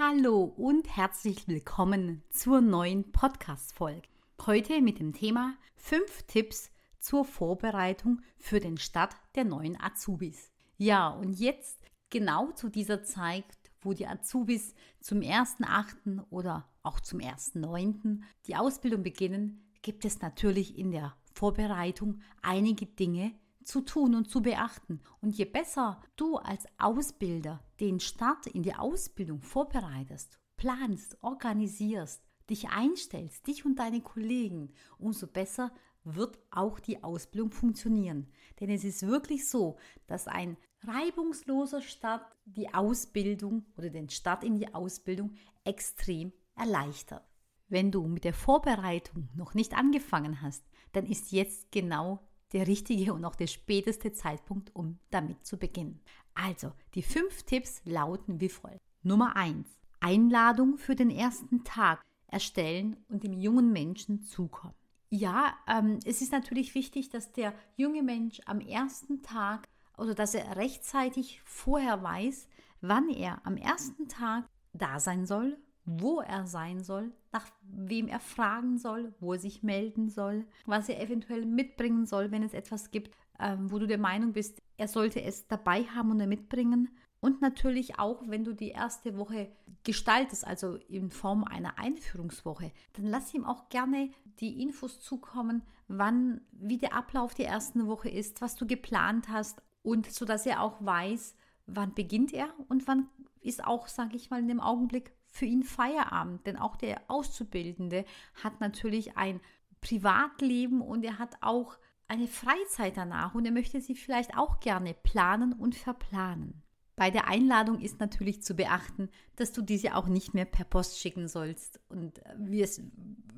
Hallo und herzlich willkommen zur neuen Podcast-Folge. Heute mit dem Thema 5 Tipps zur Vorbereitung für den Start der neuen Azubis. Ja, und jetzt genau zu dieser Zeit, wo die Azubis zum 1.8. oder auch zum 1.9. die Ausbildung beginnen, gibt es natürlich in der Vorbereitung einige Dinge zu tun und zu beachten. Und je besser du als Ausbilder den Start in die Ausbildung vorbereitest, planst, organisierst, dich einstellst, dich und deine Kollegen, umso besser wird auch die Ausbildung funktionieren. Denn es ist wirklich so, dass ein reibungsloser Start die Ausbildung oder den Start in die Ausbildung extrem erleichtert. Wenn du mit der Vorbereitung noch nicht angefangen hast, dann ist jetzt genau der richtige und auch der späteste Zeitpunkt, um damit zu beginnen. Also, die fünf Tipps lauten wie folgt. Nummer eins: Einladung für den ersten Tag erstellen und dem jungen Menschen zukommen. Ja, ähm, es ist natürlich wichtig, dass der junge Mensch am ersten Tag oder dass er rechtzeitig vorher weiß, wann er am ersten Tag da sein soll, wo er sein soll, nach wem er fragen soll, wo er sich melden soll, was er eventuell mitbringen soll, wenn es etwas gibt, ähm, wo du der Meinung bist, er sollte es dabei haben und mitbringen. Und natürlich auch, wenn du die erste Woche gestaltest, also in Form einer Einführungswoche, dann lass ihm auch gerne die Infos zukommen, wann, wie der Ablauf der ersten Woche ist, was du geplant hast und so dass er auch weiß, wann beginnt er und wann ist auch, sage ich mal, in dem Augenblick für ihn Feierabend, denn auch der Auszubildende hat natürlich ein Privatleben und er hat auch eine Freizeit danach und er möchte sie vielleicht auch gerne planen und verplanen. Bei der Einladung ist natürlich zu beachten, dass du diese auch nicht mehr per Post schicken sollst und äh, wie es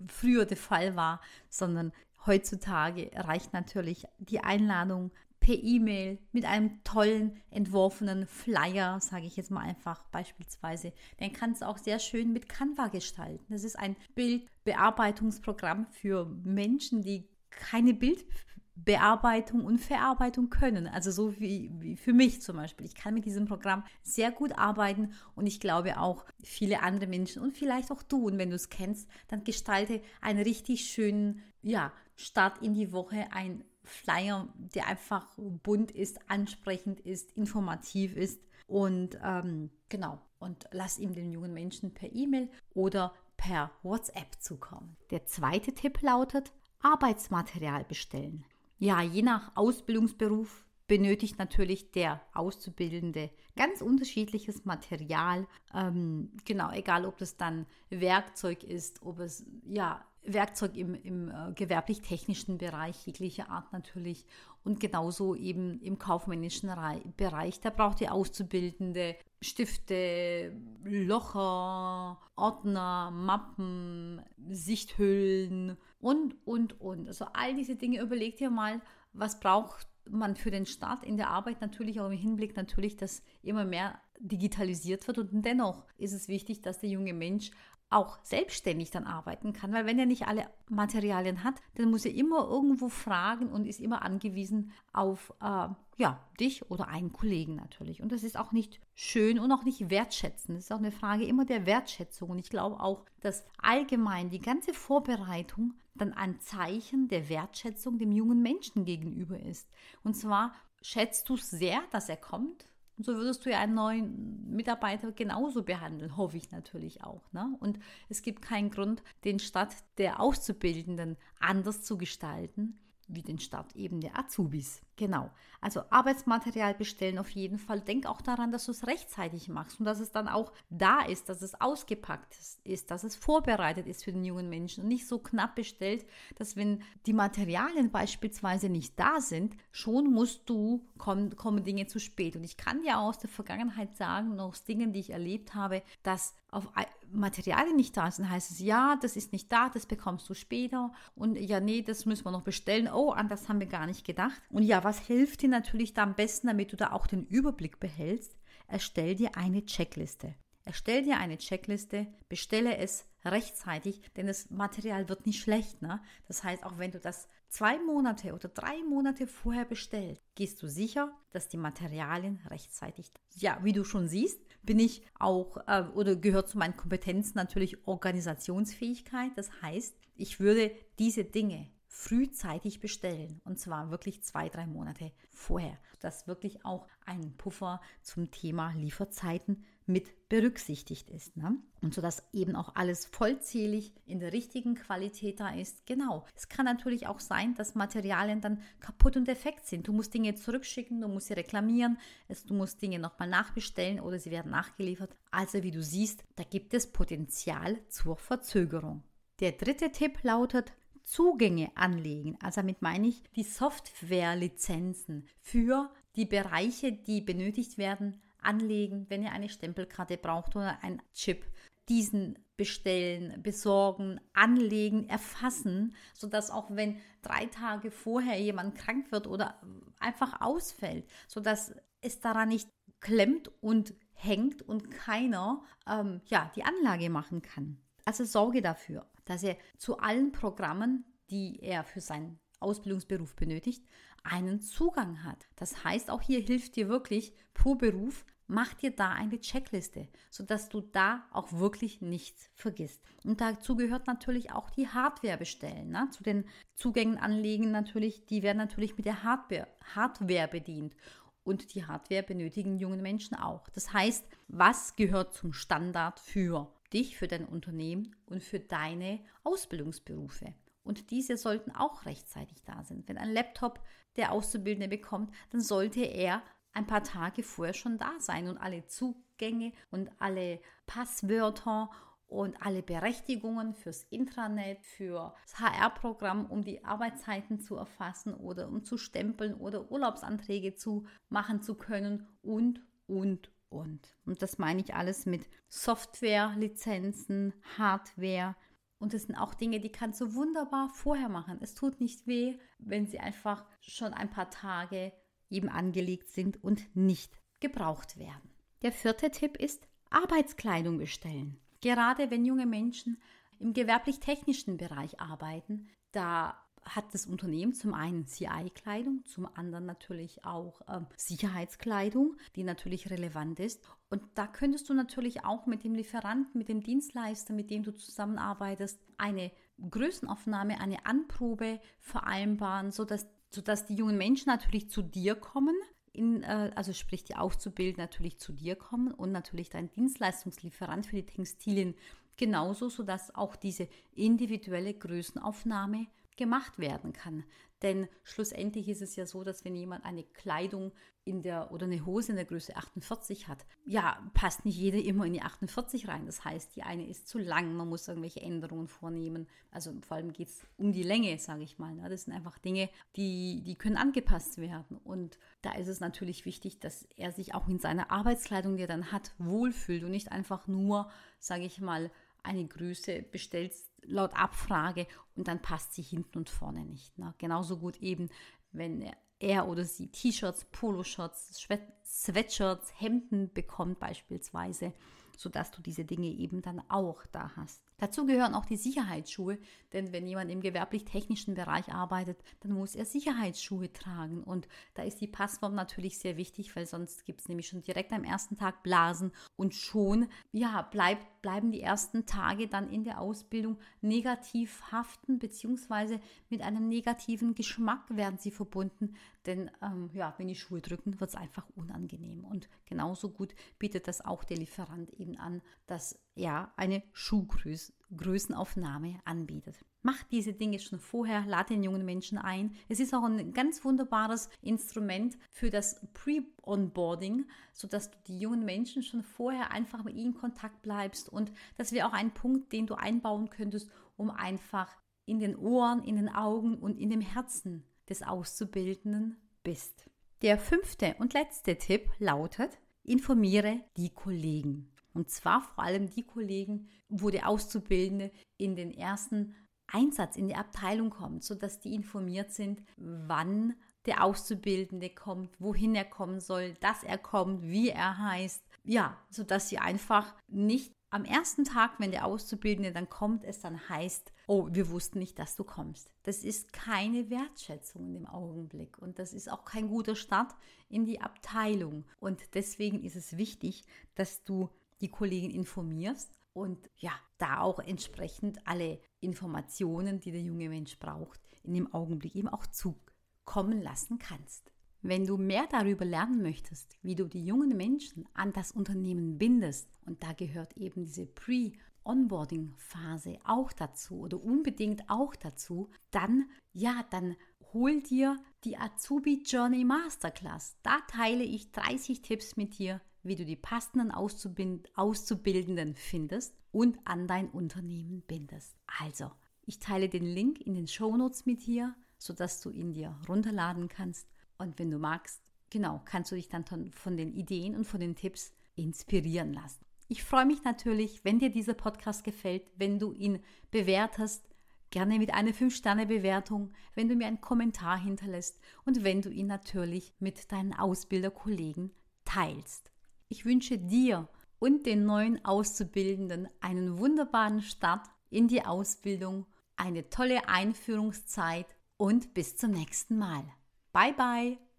früher der Fall war, sondern heutzutage reicht natürlich die Einladung per E-Mail mit einem tollen entworfenen Flyer, sage ich jetzt mal einfach beispielsweise. Den kannst du auch sehr schön mit Canva gestalten. Das ist ein Bildbearbeitungsprogramm für Menschen, die keine Bildbearbeitung und Verarbeitung können. Also so wie, wie für mich zum Beispiel. Ich kann mit diesem Programm sehr gut arbeiten und ich glaube auch viele andere Menschen und vielleicht auch du. Und wenn du es kennst, dann gestalte einen richtig schönen ja, Start in die Woche, ein Flyer, der einfach bunt ist, ansprechend ist, informativ ist. Und ähm, genau, und lass ihm den jungen Menschen per E-Mail oder per WhatsApp zukommen. Der zweite Tipp lautet, Arbeitsmaterial bestellen. Ja, je nach Ausbildungsberuf benötigt natürlich der Auszubildende ganz unterschiedliches Material. Ähm, genau, egal ob das dann Werkzeug ist, ob es ja Werkzeug im, im äh, gewerblich-technischen Bereich jeglicher Art natürlich und genauso eben im kaufmännischen Bereich. Da braucht ihr Auszubildende Stifte, Locher, Ordner, Mappen, Sichthüllen und, und, und. Also all diese Dinge überlegt ihr mal, was braucht man für den Start in der Arbeit natürlich auch im Hinblick natürlich, dass immer mehr digitalisiert wird und dennoch ist es wichtig, dass der junge Mensch auch selbstständig dann arbeiten kann, weil wenn er nicht alle Materialien hat, dann muss er immer irgendwo fragen und ist immer angewiesen auf äh, ja, dich oder einen Kollegen natürlich. Und das ist auch nicht schön und auch nicht wertschätzend. Das ist auch eine Frage immer der Wertschätzung. Und ich glaube auch, dass allgemein die ganze Vorbereitung dann ein Zeichen der Wertschätzung dem jungen Menschen gegenüber ist. Und zwar schätzt du sehr, dass er kommt, und so würdest du ja einen neuen Mitarbeiter genauso behandeln, hoffe ich natürlich auch. Ne? Und es gibt keinen Grund, den Start der Auszubildenden anders zu gestalten, wie den Start eben der Azubis. Genau. Also Arbeitsmaterial bestellen auf jeden Fall. Denk auch daran, dass du es rechtzeitig machst und dass es dann auch da ist, dass es ausgepackt ist, dass es vorbereitet ist für den jungen Menschen und nicht so knapp bestellt, dass wenn die Materialien beispielsweise nicht da sind, schon musst du, kommen, kommen Dinge zu spät. Und ich kann dir aus der Vergangenheit sagen, aus Dingen, die ich erlebt habe, dass auf Materialien nicht da sind, heißt es, ja, das ist nicht da, das bekommst du später und ja, nee, das müssen wir noch bestellen. Oh, an das haben wir gar nicht gedacht. Und ja, was hilft dir natürlich da am besten, damit du da auch den Überblick behältst? Erstell dir eine Checkliste. Erstell dir eine Checkliste, bestelle es rechtzeitig, denn das Material wird nicht schlecht. Ne? Das heißt, auch wenn du das zwei Monate oder drei Monate vorher bestellst, gehst du sicher, dass die Materialien rechtzeitig. Ja, wie du schon siehst, bin ich auch äh, oder gehört zu meinen Kompetenzen natürlich Organisationsfähigkeit. Das heißt, ich würde diese Dinge frühzeitig bestellen und zwar wirklich zwei, drei Monate vorher, dass wirklich auch ein Puffer zum Thema Lieferzeiten mit berücksichtigt ist. Ne? Und so dass eben auch alles vollzählig in der richtigen Qualität da ist. Genau. Es kann natürlich auch sein, dass Materialien dann kaputt und defekt sind. Du musst Dinge zurückschicken, du musst sie reklamieren, es, du musst Dinge nochmal nachbestellen oder sie werden nachgeliefert. Also wie du siehst, da gibt es Potenzial zur Verzögerung. Der dritte Tipp lautet, Zugänge anlegen. Also damit meine ich die Softwarelizenzen für die Bereiche, die benötigt werden, anlegen, wenn ihr eine Stempelkarte braucht oder ein Chip. Diesen bestellen, besorgen, anlegen, erfassen, sodass auch wenn drei Tage vorher jemand krank wird oder einfach ausfällt, sodass es daran nicht klemmt und hängt und keiner ähm, ja, die Anlage machen kann. Also sorge dafür, dass er zu allen Programmen, die er für seinen Ausbildungsberuf benötigt, einen Zugang hat. Das heißt, auch hier hilft dir wirklich pro Beruf, mach dir da eine Checkliste, sodass du da auch wirklich nichts vergisst. Und dazu gehört natürlich auch die Hardware bestellen. Ne? Zu den Zugängen anlegen natürlich, die werden natürlich mit der Hardware, Hardware bedient. Und die Hardware benötigen junge Menschen auch. Das heißt, was gehört zum Standard für dich, für dein Unternehmen und für deine Ausbildungsberufe? Und diese sollten auch rechtzeitig da sein. Wenn ein Laptop der Auszubildende bekommt, dann sollte er ein paar Tage vorher schon da sein und alle Zugänge und alle Passwörter und alle Berechtigungen fürs Intranet, für das HR-Programm, um die Arbeitszeiten zu erfassen oder um zu stempeln oder Urlaubsanträge zu machen zu können und, und, und. Und das meine ich alles mit Software, Lizenzen, Hardware, und das sind auch Dinge, die kannst du wunderbar vorher machen. Es tut nicht weh, wenn sie einfach schon ein paar Tage eben angelegt sind und nicht gebraucht werden. Der vierte Tipp ist Arbeitskleidung bestellen. Gerade wenn junge Menschen im gewerblich-technischen Bereich arbeiten, da hat das Unternehmen zum einen CI-Kleidung, zum anderen natürlich auch äh, Sicherheitskleidung, die natürlich relevant ist. Und da könntest du natürlich auch mit dem Lieferanten, mit dem Dienstleister, mit dem du zusammenarbeitest, eine Größenaufnahme, eine Anprobe vereinbaren, sodass, sodass die jungen Menschen natürlich zu dir kommen, in, äh, also sprich die Auszubildenden natürlich zu dir kommen und natürlich dein Dienstleistungslieferant für die Textilien genauso, sodass auch diese individuelle Größenaufnahme gemacht werden kann. Denn schlussendlich ist es ja so, dass wenn jemand eine Kleidung in der oder eine Hose in der Größe 48 hat, ja, passt nicht jede immer in die 48 rein. Das heißt, die eine ist zu lang, man muss irgendwelche Änderungen vornehmen. Also vor allem geht es um die Länge, sage ich mal. Ne? Das sind einfach Dinge, die, die können angepasst werden. Und da ist es natürlich wichtig, dass er sich auch in seiner Arbeitskleidung, die er dann hat, wohlfühlt und nicht einfach nur, sage ich mal, eine Größe bestellst laut Abfrage und dann passt sie hinten und vorne nicht. Ne? Genauso gut eben, wenn er oder sie T-Shirts, Poloshirts, Sweatshirts, Hemden bekommt beispielsweise, sodass du diese Dinge eben dann auch da hast. Dazu gehören auch die Sicherheitsschuhe, denn wenn jemand im gewerblich-technischen Bereich arbeitet, dann muss er Sicherheitsschuhe tragen. Und da ist die Passform natürlich sehr wichtig, weil sonst gibt es nämlich schon direkt am ersten Tag Blasen und schon ja, bleibt, bleiben die ersten Tage dann in der Ausbildung negativ haften, beziehungsweise mit einem negativen Geschmack werden sie verbunden. Denn ähm, ja, wenn die Schuhe drücken, wird es einfach unangenehm. Und genauso gut bietet das auch der Lieferant eben an, dass ja eine Schuhgrößenaufnahme anbietet. Mach diese Dinge schon vorher, lade den jungen Menschen ein. Es ist auch ein ganz wunderbares Instrument für das Pre-Onboarding, sodass du die jungen Menschen schon vorher einfach mit ihnen in Kontakt bleibst. Und das wäre auch ein Punkt, den du einbauen könntest, um einfach in den Ohren, in den Augen und in dem Herzen des Auszubildenden bist. Der fünfte und letzte Tipp lautet, informiere die Kollegen. Und zwar vor allem die Kollegen, wo der Auszubildende in den ersten Einsatz in die Abteilung kommt, sodass die informiert sind, wann der Auszubildende kommt, wohin er kommen soll, dass er kommt, wie er heißt. Ja, sodass sie einfach nicht am ersten Tag, wenn der Auszubildende dann kommt, es dann heißt, oh, wir wussten nicht, dass du kommst. Das ist keine Wertschätzung in dem Augenblick und das ist auch kein guter Start in die Abteilung. Und deswegen ist es wichtig, dass du die Kollegen informierst und ja, da auch entsprechend alle Informationen, die der junge Mensch braucht, in dem Augenblick eben auch zukommen lassen kannst. Wenn du mehr darüber lernen möchtest, wie du die jungen Menschen an das Unternehmen bindest, und da gehört eben diese Pre-Onboarding-Phase auch dazu oder unbedingt auch dazu, dann ja, dann hol dir die Azubi Journey Masterclass. Da teile ich 30 Tipps mit dir, wie du die passenden Auszubildenden findest und an dein Unternehmen bindest. Also, ich teile den Link in den Shownotes mit dir, sodass du ihn dir runterladen kannst. Und wenn du magst, genau, kannst du dich dann von den Ideen und von den Tipps inspirieren lassen. Ich freue mich natürlich, wenn dir dieser Podcast gefällt, wenn du ihn bewertest, gerne mit einer 5-Sterne-Bewertung, wenn du mir einen Kommentar hinterlässt und wenn du ihn natürlich mit deinen Ausbilderkollegen teilst. Ich wünsche dir und den neuen Auszubildenden einen wunderbaren Start in die Ausbildung, eine tolle Einführungszeit und bis zum nächsten Mal. Bye bye!